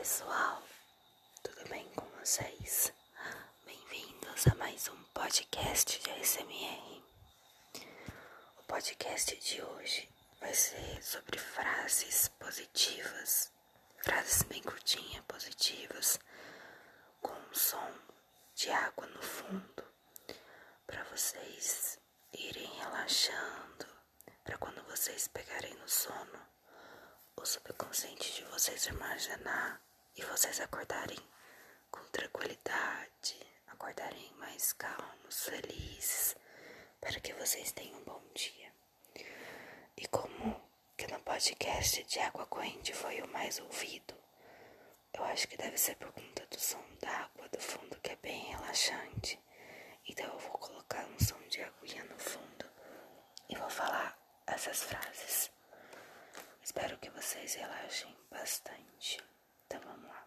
pessoal, tudo bem com vocês? Bem-vindos a mais um podcast de ASMR. O podcast de hoje vai ser sobre frases positivas, frases bem curtinhas, positivas, com um som de água no fundo, para vocês irem relaxando, para quando vocês pegarem no sono o subconsciente de vocês imaginar e vocês acordarem com tranquilidade, acordarem mais calmos, felizes, para que vocês tenham um bom dia. E como que no podcast de Água Corrente foi o mais ouvido, eu acho que deve ser por conta do som da água do fundo que é bem relaxante. Então eu vou colocar um som de aguinha no fundo e vou falar essas frases. Espero que vocês relaxem bastante. Então vamos lá.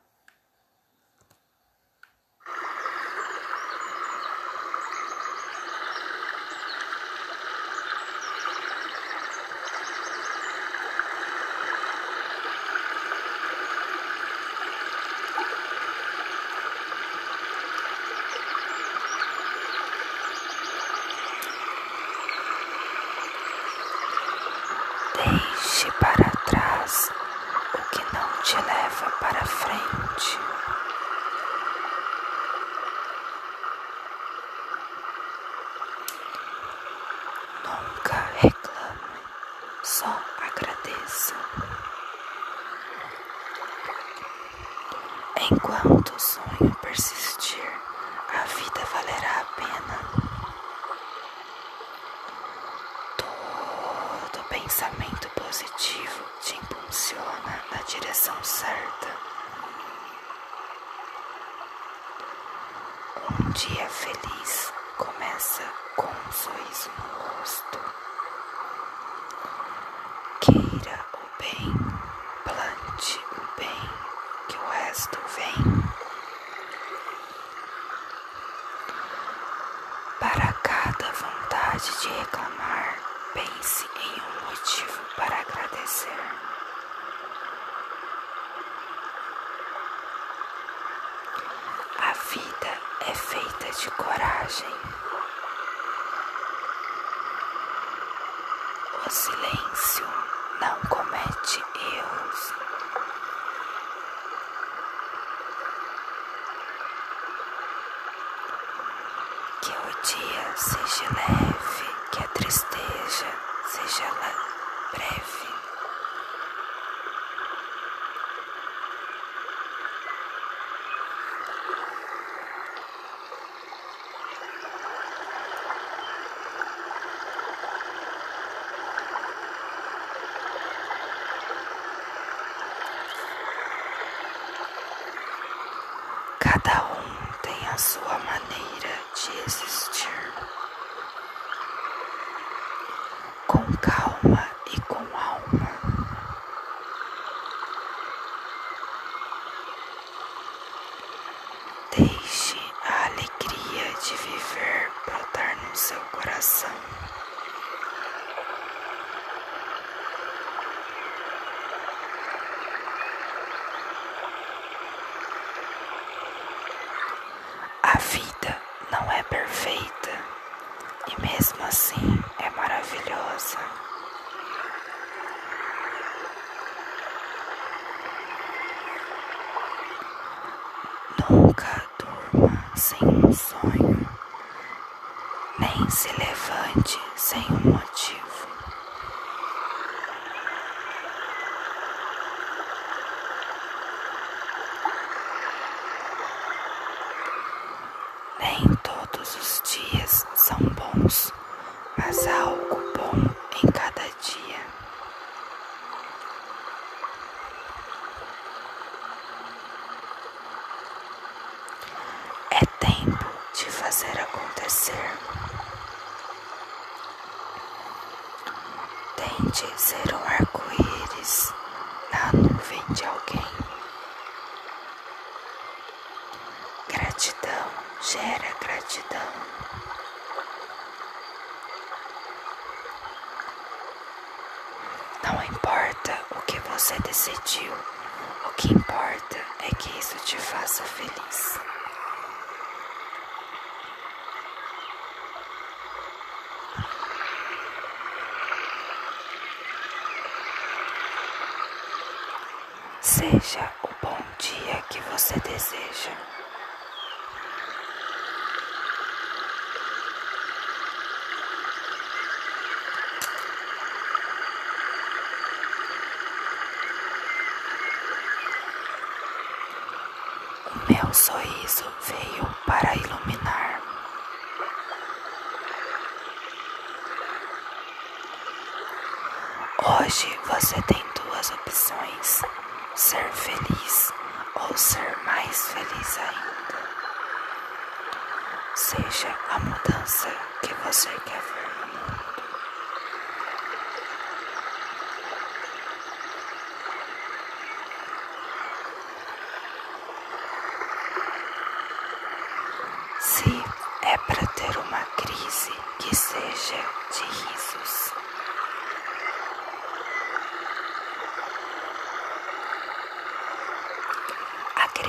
Deixe para trás o que não te leva para frente. Nunca reclame, só Enquanto o sonho persistir, a vida valerá a pena. Todo pensamento positivo te impulsiona na direção certa. Um dia feliz começa com um sorriso no rosto. Queira o bem, plante o bem, que o resto vem. Para cada vontade de reclamar, pense em um motivo para agradecer. A vida é feita de coragem. O silêncio não comete erros. Que o dia seja leve, que a tristeza seja breve. Cada um tem a sua maneira de existir. Com calma e com alma. Deixe a alegria de viver brotar no seu coração. A vida não é perfeita e mesmo assim é maravilhosa. Nunca durma sem um sonho, nem se levante sem um motivo. Nem todos os dias são bons, mas há algo bom em cada dia. É tempo de fazer acontecer. Tente ser um arco-íris na nuvem de alguém. Gratidão gera gratidão. Não importa o que você decidiu, O que importa é que isso te faça feliz. Seja o bom dia que você deseja. O meu sorriso veio para iluminar. Hoje você tem duas opções: ser feliz ou ser mais feliz ainda. Seja a mudança que você quer ver no mundo. Se é para ter uma crise que seja de risos.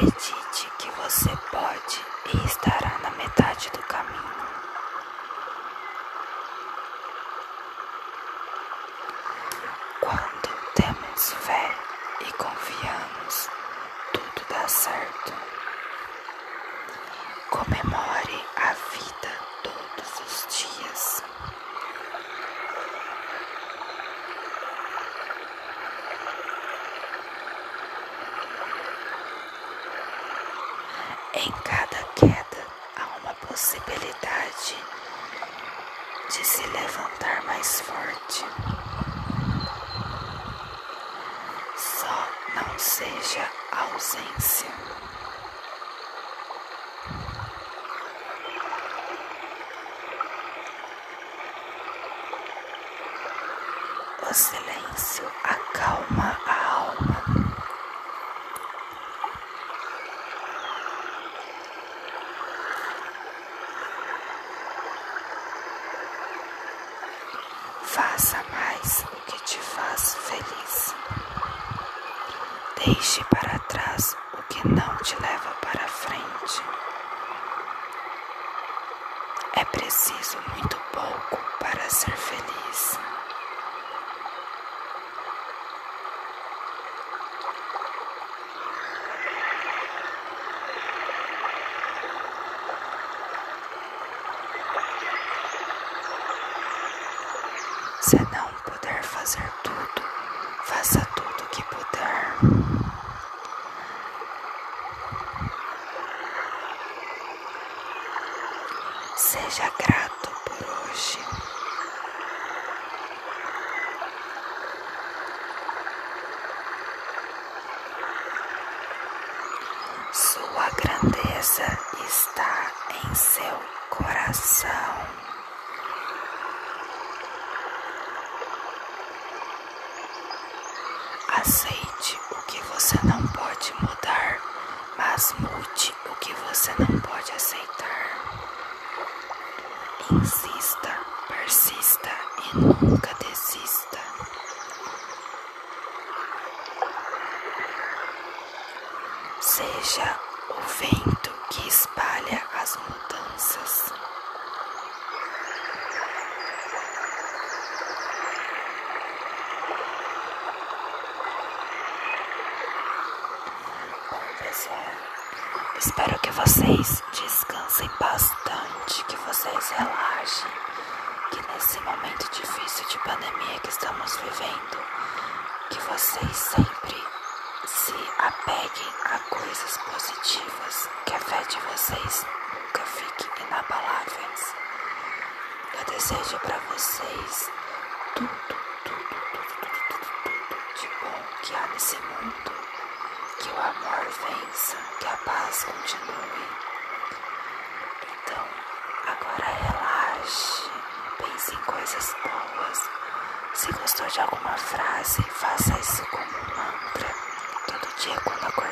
Acredite que você pode e estará na metade do caminho. Quando temos fé e confiamos, tudo dá certo. Comemore a vida todos os dias. Em cada queda há uma possibilidade de se levantar mais forte. Só não seja ausência. O silêncio acalma a alma. Faça mais o que te faz feliz. Para trás o que não te leva para frente. É preciso muito pouco para ser feliz. Se não puder fazer tudo, faça tudo que puder. Seja grato por hoje. Sua grandeza está em seu coração. Aceite o que você não pode mudar, mas mude o que você não pode aceitar. Insista, persista e nunca desista. Seja o vento que espalha as mudanças. Bom, pessoal, espero que vocês descansem bastante, que vocês relaxem, que nesse momento difícil de pandemia que estamos vivendo, que vocês sempre se apeguem a coisas positivas, que a fé de vocês nunca fique inabaláveis. Eu desejo para vocês tudo, tudo, tudo, tudo, tudo, tudo de bom que há nesse mundo. Que o amor vença, que a paz continue. Então, agora relaxe, pense em coisas boas. Se gostou de alguma frase, faça isso como um mantra. Todo dia, quando acordar,